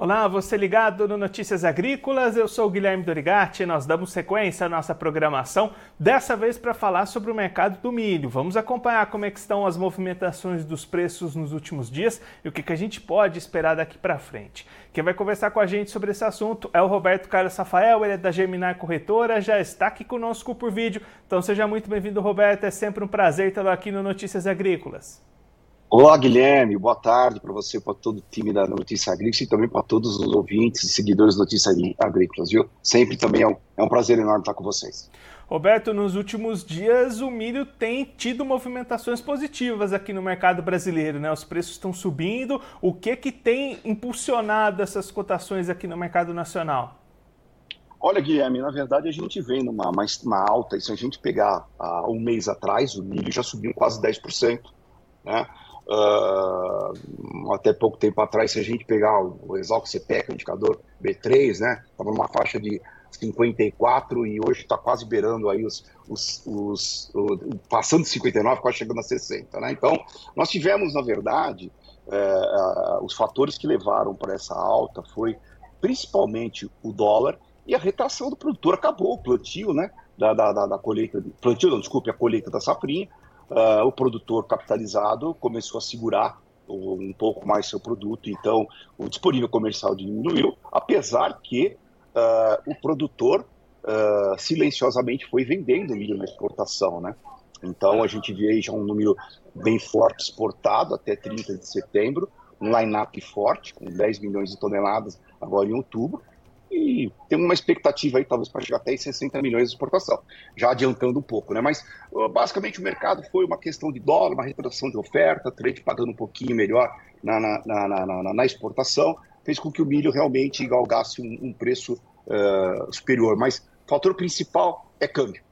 Olá, você ligado no Notícias Agrícolas, eu sou o Guilherme Dorigatti, nós damos sequência à nossa programação, dessa vez para falar sobre o mercado do milho. Vamos acompanhar como é estão as movimentações dos preços nos últimos dias e o que, que a gente pode esperar daqui para frente. Quem vai conversar com a gente sobre esse assunto é o Roberto Carlos Rafael, ele é da Germinar Corretora, já está aqui conosco por vídeo, então seja muito bem-vindo Roberto, é sempre um prazer tê-lo aqui no Notícias Agrícolas. Olá, Guilherme. Boa tarde para você, para todo o time da Notícia Agrícola e também para todos os ouvintes e seguidores da Notícia Agrícolas, viu? Sempre também é um, é um prazer enorme estar com vocês. Roberto, nos últimos dias o milho tem tido movimentações positivas aqui no mercado brasileiro, né? Os preços estão subindo. O que que tem impulsionado essas cotações aqui no mercado nacional? Olha, Guilherme, na verdade a gente vem numa mais, uma alta, e se a gente pegar uh, um mês atrás, o milho já subiu quase 10%, né? Uh, até pouco tempo atrás, se a gente pegar o Exalc CPEC, o indicador B3, né, estava numa faixa de 54 e hoje está quase beirando aí os, os, os, passando de 59, quase chegando a 60, né? Então, nós tivemos, na verdade, é, os fatores que levaram para essa alta foi principalmente o dólar e a retração do produtor acabou, o plantio, né, da, da, da, da colheita, plantio não, desculpe, a colheita da safrinha, uh, o produtor capitalizado começou a segurar um pouco mais seu produto, então o disponível comercial diminuiu, apesar que uh, o produtor uh, silenciosamente foi vendendo milho na exportação, né? Então a gente vê aí já um número bem forte exportado até 30 de setembro, um line-up forte, com 10 milhões de toneladas agora em outubro, e tem uma expectativa aí, talvez, para chegar até 60 milhões de exportação, já adiantando um pouco, né? Mas basicamente o mercado foi uma questão de dólar, uma retração de oferta, trade pagando um pouquinho melhor na, na, na, na, na exportação, fez com que o milho realmente galgasse um, um preço uh, superior. Mas o fator principal é câmbio.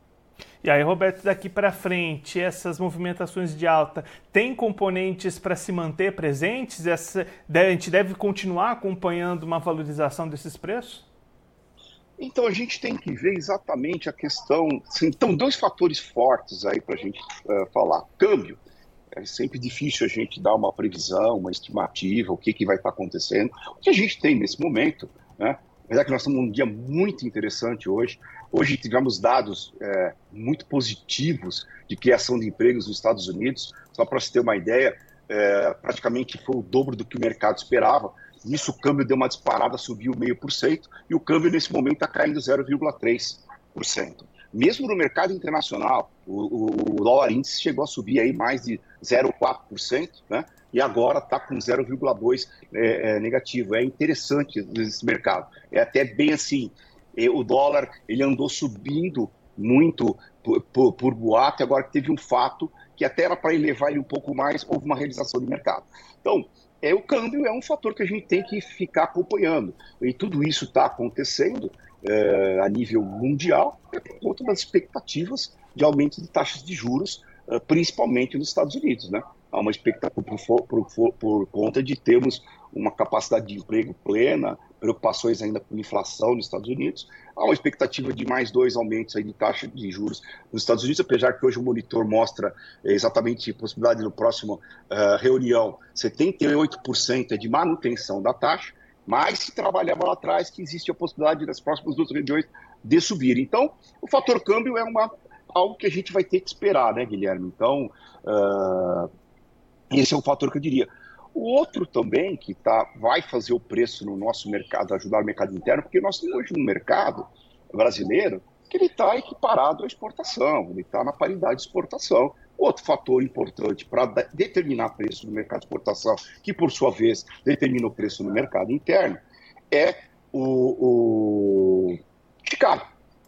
E aí, Roberto, daqui para frente, essas movimentações de alta têm componentes para se manter presentes? Essa, a gente deve continuar acompanhando uma valorização desses preços? Então a gente tem que ver exatamente a questão. Então, dois fatores fortes aí para a gente uh, falar. Câmbio. É sempre difícil a gente dar uma previsão, uma estimativa, o que, que vai estar tá acontecendo. O que a gente tem nesse momento, né? Apesar que nós estamos num dia muito interessante hoje. Hoje tivemos dados é, muito positivos de criação de empregos nos Estados Unidos. Só para você ter uma ideia, é, praticamente foi o dobro do que o mercado esperava. Nisso o câmbio deu uma disparada, subiu meio por cento, e o câmbio nesse momento está caindo 0,3%. Mesmo no mercado internacional, o, o, dólar índice chegou a subir aí mais de 0,4%, né? E agora está com 0,2% é, é, negativo. É interessante esse mercado. É até bem assim. O dólar ele andou subindo muito por, por, por boato, agora teve um fato que até era para elevar ele um pouco mais, houve uma realização de mercado. Então, é o câmbio é um fator que a gente tem que ficar acompanhando. E tudo isso está acontecendo é, a nível mundial é por conta das expectativas de aumento de taxas de juros, é, principalmente nos Estados Unidos. Né? Há uma expectativa por, por, por, por conta de termos uma capacidade de emprego plena, preocupações ainda com inflação nos Estados Unidos. Há uma expectativa de mais dois aumentos aí de taxa de juros nos Estados Unidos, apesar que hoje o monitor mostra é, exatamente a possibilidade no próximo uh, reunião 78% é de manutenção da taxa, mas se trabalhava lá atrás que existe a possibilidade das próximas duas regiões de subir. Então, o fator câmbio é uma, algo que a gente vai ter que esperar, né, Guilherme? Então, uh, esse é um fator que eu diria. O outro também que tá, vai fazer o preço no nosso mercado, ajudar o mercado interno, porque nós temos hoje um mercado brasileiro que ele está equiparado à exportação, ele está na paridade de exportação. Outro fator importante para determinar preço no mercado de exportação, que por sua vez determina o preço no mercado interno, é o, o Chicago.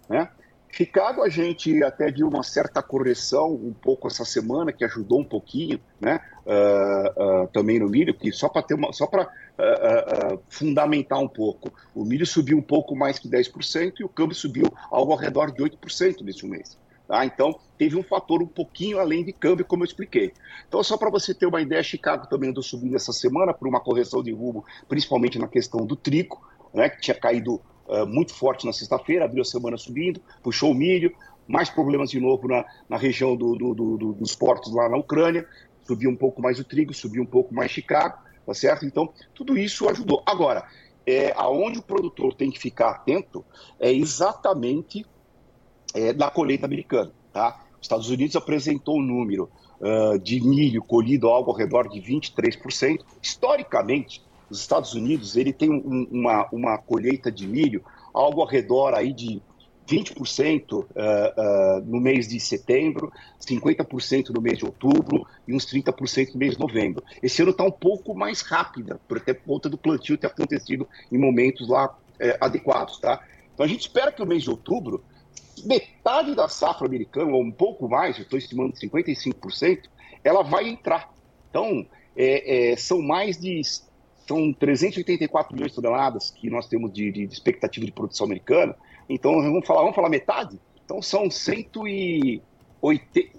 Né? Chicago a gente até viu uma certa correção um pouco essa semana, que ajudou um pouquinho, né? Uh, uh, também no milho, que só para ter uma, só para uh, fundamentar um pouco, o milho subiu um pouco mais que 10% e o câmbio subiu algo ao redor de 8% nesse mês. Tá? Então, teve um fator um pouquinho além de câmbio, como eu expliquei. Então, só para você ter uma ideia, Chicago também andou subindo essa semana por uma correção de rumo, principalmente na questão do trigo, né, que tinha caído uh, muito forte na sexta-feira, abriu a semana subindo, puxou o milho, mais problemas de novo na, na região do, do, do, dos portos lá na Ucrânia, subiu um pouco mais o trigo, subiu um pouco mais Chicago, tá certo? Então, tudo isso ajudou. Agora, é, aonde o produtor tem que ficar atento é exatamente é, na colheita americana. Tá? Os Estados Unidos apresentou um número uh, de milho colhido algo ao redor de 23%. Historicamente, os Estados Unidos ele tem um, uma, uma colheita de milho algo ao redor aí de 20% uh, uh, no mês de setembro, 50% no mês de outubro e uns 30% no mês de novembro. Esse ano está um pouco mais rápida, por até conta do plantio ter acontecido em momentos lá é, adequados. Tá? Então a gente espera que o mês de outubro, metade da safra americana, ou um pouco mais, estou estimando 55%, ela vai entrar. Então, é, é, são mais de são 384 milhões de toneladas que nós temos de, de, expectativa de produção americana, então, vamos falar, vamos falar metade? Então, são 180.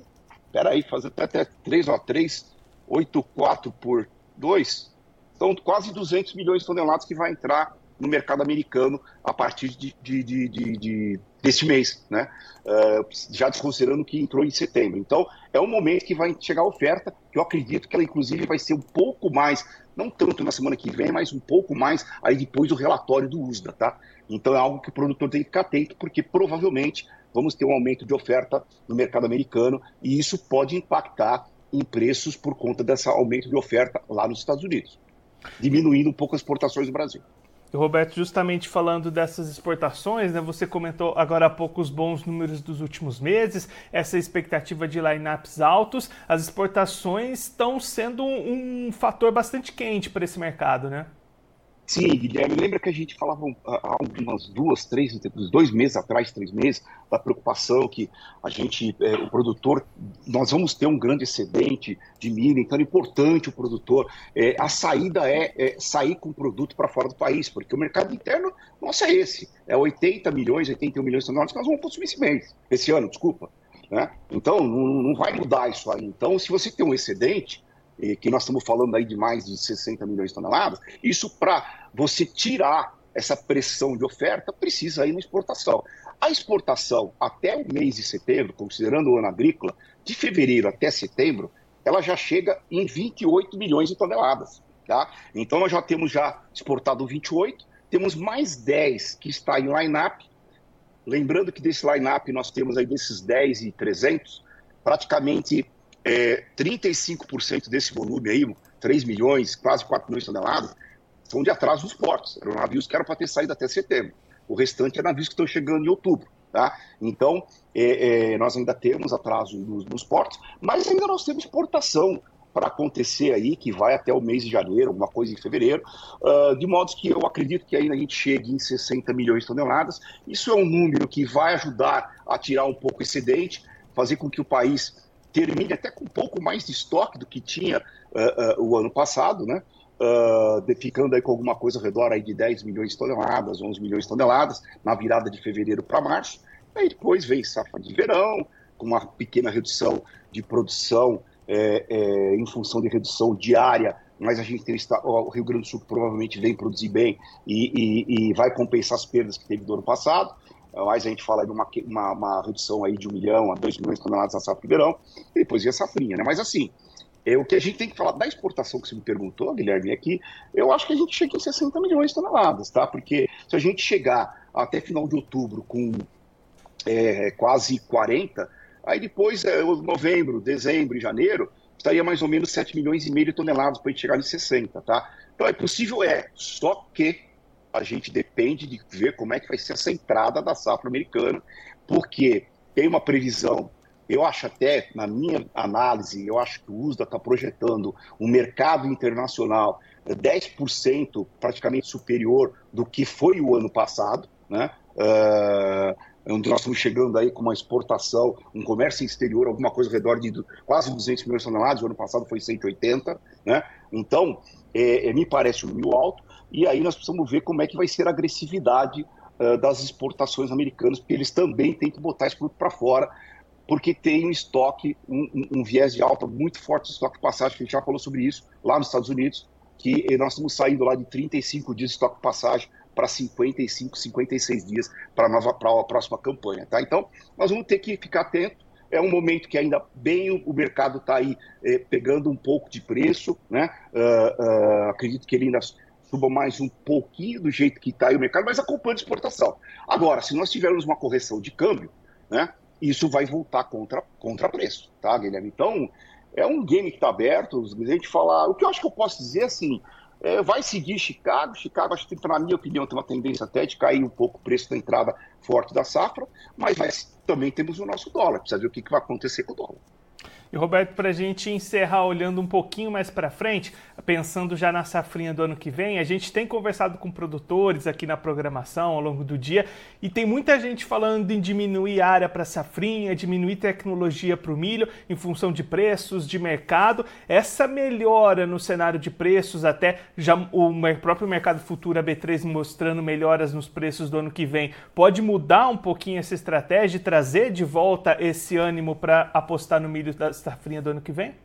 Peraí, fazer até 3, ó, 3, 8, 4 por 2. São quase 200 milhões de toneladas que vai entrar no mercado americano a partir de, de, de, de deste mês, né? Uh, já desconsiderando que entrou em setembro. Então, é um momento que vai chegar a oferta, que eu acredito que ela, inclusive, vai ser um pouco mais, não tanto na semana que vem, mas um pouco mais aí depois do relatório do USDA, tá? Então, é algo que o produtor tem que ficar atento, porque provavelmente vamos ter um aumento de oferta no mercado americano e isso pode impactar em preços por conta desse aumento de oferta lá nos Estados Unidos, diminuindo um pouco as exportações do Brasil. E Roberto, justamente falando dessas exportações, né, você comentou agora há pouco os bons números dos últimos meses, essa expectativa de lineups altos, as exportações estão sendo um, um fator bastante quente para esse mercado, né? Sim, Guilherme, lembra que a gente falava há umas duas, três, dois meses atrás, três meses, da preocupação que a gente, é, o produtor, nós vamos ter um grande excedente de milho, então é importante o produtor. É, a saída é, é, sair com o produto para fora do país, porque o mercado interno, nossa, é esse. É 80 milhões, 81 milhões de toneladas que nós vamos consumir esse mês, esse ano, desculpa. Né? Então, não, não vai mudar isso aí. Então, se você tem um excedente, que nós estamos falando aí de mais de 60 milhões de toneladas, isso para você tirar essa pressão de oferta, precisa ir na exportação. A exportação até o mês de setembro, considerando o ano agrícola, de fevereiro até setembro, ela já chega em 28 milhões de toneladas. Tá? Então nós já temos já exportado 28, temos mais 10 que está em line-up. Lembrando que desse line-up nós temos aí desses 10 e 300, praticamente é, 35% desse volume aí, 3 milhões, quase 4 milhões de toneladas, são de atraso dos portos. Eram navios que eram para ter saído até setembro. O restante é navios que estão chegando em outubro. Tá? Então, é, é, nós ainda temos atraso nos, nos, portos, mas ainda nós temos exportação para acontecer aí, que vai até o mês de janeiro, alguma coisa em fevereiro, uh, de modo que eu acredito que ainda a gente chegue em 60 milhões de toneladas. Isso é um número que vai ajudar a tirar um pouco excedente, fazer com que o país termine até com um pouco mais de estoque do que tinha uh, uh, o ano passado, né? Uh, ficando aí com alguma coisa ao redor aí de 10 milhões de toneladas, 11 milhões de toneladas, na virada de fevereiro para março. Aí depois vem safra de verão, com uma pequena redução de produção é, é, em função de redução diária, mas a gente tem o Rio Grande do Sul provavelmente vem produzir bem e, e, e vai compensar as perdas que teve do ano passado mas a gente fala de uma, uma, uma, redução aí de um milhão a dois milhões de toneladas na safra de verão, e depois vem a safrinha, né? Mas assim, é, o que a gente tem que falar da exportação que você me perguntou, Guilherme, é eu acho que a gente chega em 60 milhões de toneladas, tá? Porque se a gente chegar até final de outubro com é, quase 40, aí depois, é, novembro, dezembro e janeiro, estaria mais ou menos 7 milhões e meio de toneladas para a gente chegar em 60, tá? Então é possível, é, só que a gente depende de ver como é que vai ser essa entrada da safra americana, porque tem uma previsão. Eu acho até, na minha análise, eu acho que o USDA está projetando um mercado internacional 10% praticamente superior do que foi o ano passado, né? Uh, nós estamos chegando aí com uma exportação, um comércio exterior, alguma coisa ao redor de quase 200 milhões de toneladas, o ano passado foi 180, né? Então, é, é, me parece um número alto, e aí nós precisamos ver como é que vai ser a agressividade uh, das exportações americanas, porque eles também têm que botar esse produto para fora, porque tem um estoque, um, um, um, viés de alta muito forte de estoque de passagem, que a gente já falou sobre isso lá nos Estados Unidos, que nós estamos saindo lá de 35 dias de estoque de passagem para 55, 56 dias para a nova pra a próxima campanha, tá? Então, nós vamos ter que ficar atento. É um momento que ainda bem o, o mercado está aí eh, pegando um pouco de preço, né? Uh, uh, acredito que ele ainda suba mais um pouquinho do jeito que está aí o mercado, mas acompanha a exportação. Agora, se nós tivermos uma correção de câmbio, né, isso vai voltar contra, contra preço, tá, Guilherme? Então, é um game que está aberto, a gente falar. O que eu acho que eu posso dizer assim. É, vai seguir Chicago. Chicago, acho que, na minha opinião, tem uma tendência até de cair um pouco o preço da entrada forte da safra, mas, mas também temos o nosso dólar. Precisa ver o que, que vai acontecer com o dólar. E Roberto, para a gente encerrar olhando um pouquinho mais para frente, pensando já na safrinha do ano que vem, a gente tem conversado com produtores aqui na programação ao longo do dia e tem muita gente falando em diminuir área para safrinha, diminuir tecnologia para o milho em função de preços, de mercado. Essa melhora no cenário de preços, até já o próprio mercado futuro a B3 mostrando melhoras nos preços do ano que vem, pode mudar um pouquinho essa estratégia e trazer de volta esse ânimo para apostar no milho das safrinha do ano que vem?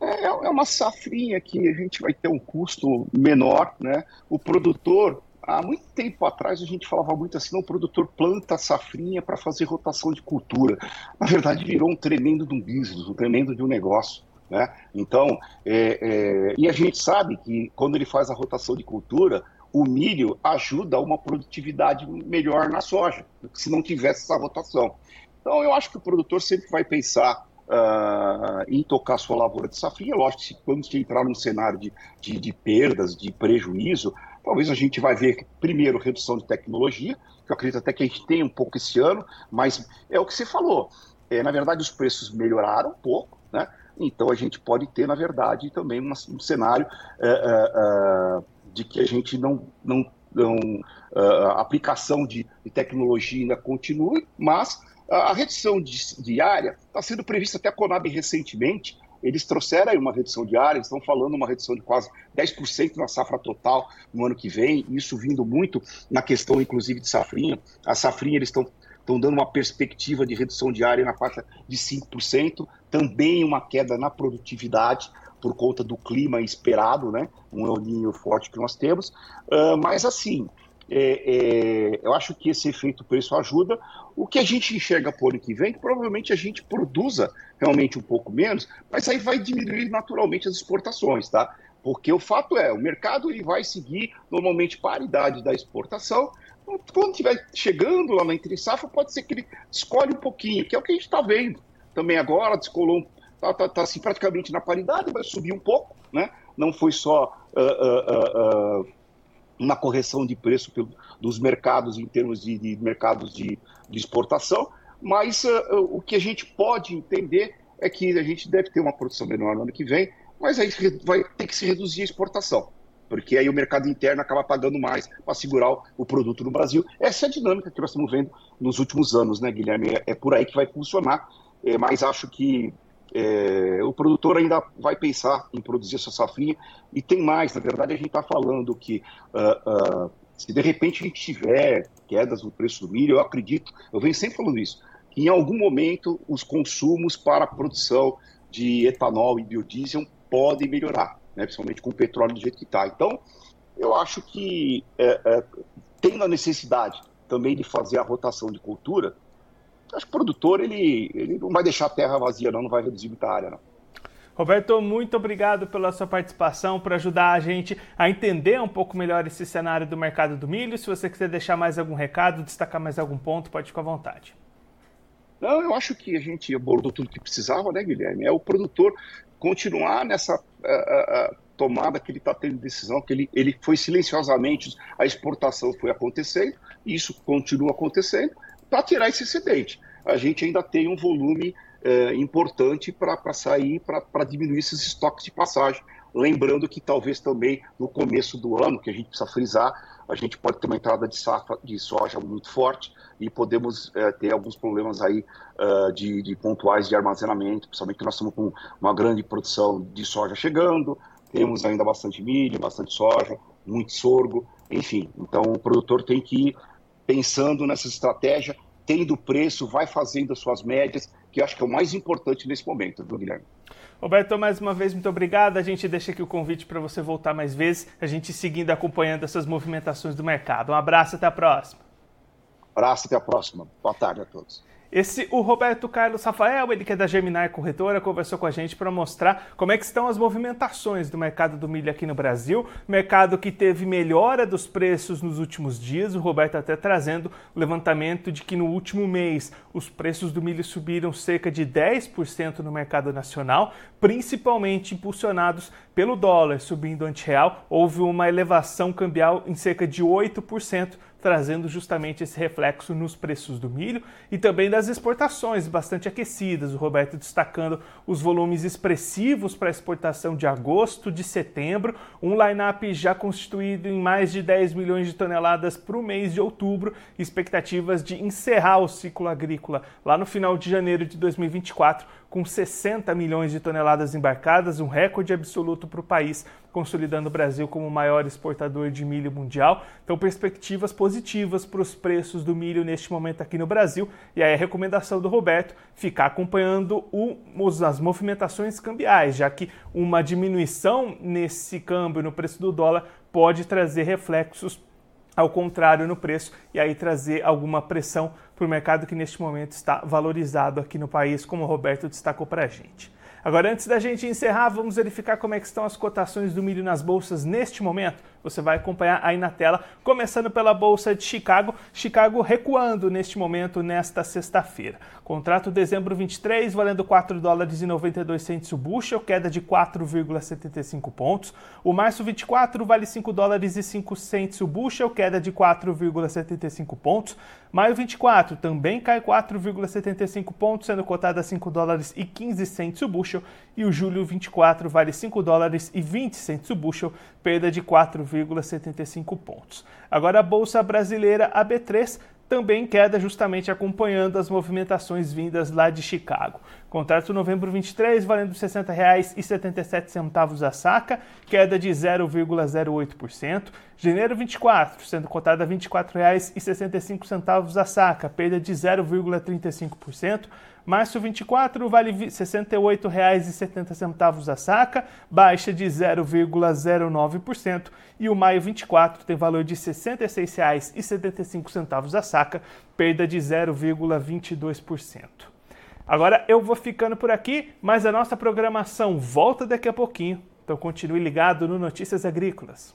É, é uma safrinha que a gente vai ter um custo menor, né? O produtor, há muito tempo atrás a gente falava muito assim, o produtor planta safrinha para fazer rotação de cultura. Na verdade, virou um tremendo de um business, um tremendo de um negócio. Né? Então, é, é, e a gente sabe que quando ele faz a rotação de cultura, o milho ajuda a uma produtividade melhor na soja, se não tivesse essa rotação. Então, eu acho que o produtor sempre vai pensar uh, em tocar sua lavoura de safrinha. Lógico que quando você entrar num cenário de, de, de, perdas, de prejuízo, talvez a gente vai ver, primeiro, redução de tecnologia, que eu acredito até que a gente tem um pouco esse ano, mas é o que você falou. É, na verdade, os preços melhoraram um pouco, né? Então a gente pode ter, na verdade, também um, um cenário uh, uh, de que a gente não, não, não a aplicação de tecnologia ainda continue, mas a redução área está sendo prevista até a Conab recentemente. Eles trouxeram aí uma redução eles estão falando uma redução de quase 10% na safra total no ano que vem, isso vindo muito na questão, inclusive, de safrinha. A safrinha, eles estão estão dando uma perspectiva de redução de área na faixa de 5%, também uma queda na produtividade por conta do clima esperado, né? Um El forte que nós temos. Uh, mas assim, é, é, eu acho que esse efeito preço ajuda. O que a gente enxerga por ano que vem, que provavelmente a gente produza realmente um pouco menos, mas aí vai diminuir naturalmente as exportações, tá? Porque o fato é, o mercado ele vai seguir normalmente paridade da exportação. Quando estiver chegando lá na entre safra, pode ser que ele escolhe um pouquinho, que é o que a gente está vendo também agora, descolou, está tá, tá, assim, praticamente na paridade, vai subir um pouco, né? Não foi só uh, uh, uh, uma correção de preço pelo, dos mercados em termos de, de mercados de, de, exportação, mas uh, o que a gente pode entender é que a gente deve ter uma produção menor no ano que vem, mas aí vai ter que se reduzir a exportação, porque aí o mercado interno acaba pagando mais para segurar o produto no Brasil. Essa é a dinâmica que nós estamos vendo nos últimos anos, né, Guilherme? É, é por aí que vai funcionar, é, mas acho que é, o produtor ainda vai pensar em produzir essa safrinha e tem mais, na verdade a gente está falando que uh, uh, se de repente a gente tiver quedas no preço do milho, eu acredito, eu venho sempre falando isso, que em algum momento os consumos para a produção de etanol e biodiesel podem melhorar, né, principalmente com o petróleo do jeito que está. Então, eu acho que é, é, tendo a necessidade também de fazer a rotação de cultura, acho que o produtor ele, ele não vai deixar a terra vazia, não, não vai reduzir muita área, não. Roberto, muito obrigado pela sua participação, por ajudar a gente a entender um pouco melhor esse cenário do mercado do milho. Se você quiser deixar mais algum recado, destacar mais algum ponto, pode ficar à vontade. Não, eu acho que a gente abordou tudo que precisava, né, Guilherme? É o produtor continuar nessa uh, uh, tomada que ele está tendo decisão, que ele, ele foi silenciosamente, a exportação foi acontecendo, isso continua acontecendo, para tirar esse excedente. A gente ainda tem um volume é, importante para sair, para diminuir esses estoques de passagem. Lembrando que talvez também no começo do ano, que a gente precisa frisar, a gente pode ter uma entrada de safra de soja muito forte e podemos é, ter alguns problemas aí uh, de, de, pontuais de armazenamento, principalmente que nós estamos com uma grande produção de soja chegando, temos ainda bastante milho, bastante soja, muito sorgo, enfim. Então o produtor tem que pensando nessa estratégia, tendo preço, vai fazendo as suas médias, que eu acho que é o mais importante nesse momento, viu, Guilherme? Roberto, mais uma vez, muito obrigado. A gente deixa aqui o convite para você voltar mais vezes, a gente seguindo acompanhando essas movimentações do mercado. Um abraço, até a próxima. Abraço, até a próxima. Boa tarde a todos. Esse, o Roberto Carlos Rafael, ele que é da Gemini Corretora, conversou com a gente para mostrar como é que estão as movimentações do mercado do milho aqui no Brasil. Mercado que teve melhora dos preços nos últimos dias. O Roberto até trazendo o levantamento de que no último mês os preços do milho subiram cerca de 10% no mercado nacional, principalmente impulsionados pelo dólar subindo ante real. Houve uma elevação cambial em cerca de 8% trazendo justamente esse reflexo nos preços do milho e também das exportações bastante aquecidas. O Roberto destacando os volumes expressivos para exportação de agosto, de setembro, um line-up já constituído em mais de 10 milhões de toneladas para o mês de outubro, expectativas de encerrar o ciclo agrícola lá no final de janeiro de 2024 com 60 milhões de toneladas embarcadas, um recorde absoluto para o país, consolidando o Brasil como o maior exportador de milho mundial. Então, perspectivas positivas para os preços do milho neste momento aqui no Brasil. E aí a recomendação do Roberto, ficar acompanhando o, as movimentações cambiais, já que uma diminuição nesse câmbio, no preço do dólar, pode trazer reflexos ao contrário no preço e aí trazer alguma pressão para o mercado que neste momento está valorizado aqui no país, como o Roberto destacou para a gente. Agora, antes da gente encerrar, vamos verificar como é que estão as cotações do milho nas bolsas neste momento. Você vai acompanhar aí na tela, começando pela bolsa de Chicago, Chicago recuando neste momento nesta sexta-feira. Contrato dezembro 23 valendo 4 dólares e 92 centos o bushel, queda de 4,75 pontos. O março 24 vale 5 dólares e 5 centos o bushel, queda de 4,75 pontos. Maio 24 também cai 4,75 pontos, sendo cotado a 5 dólares e 15 centos o bushel. E o julho 24 vale 5 dólares e 20 centos o bushel, perda de 4,75 pontos. Agora a bolsa brasileira AB3 também queda justamente acompanhando as movimentações vindas lá de Chicago. Contrato novembro 23 valendo R$ 60,77 a saca, queda de 0,08%. Janeiro 24 sendo cotado a R$ 24,65 a saca, perda de 0,35%. Março 24 vale R$ 68,70 a saca, baixa de 0,09%. E o maio 24 tem valor de R$ 66,75 a saca, perda de 0,22%. Agora eu vou ficando por aqui, mas a nossa programação volta daqui a pouquinho. Então continue ligado no Notícias Agrícolas.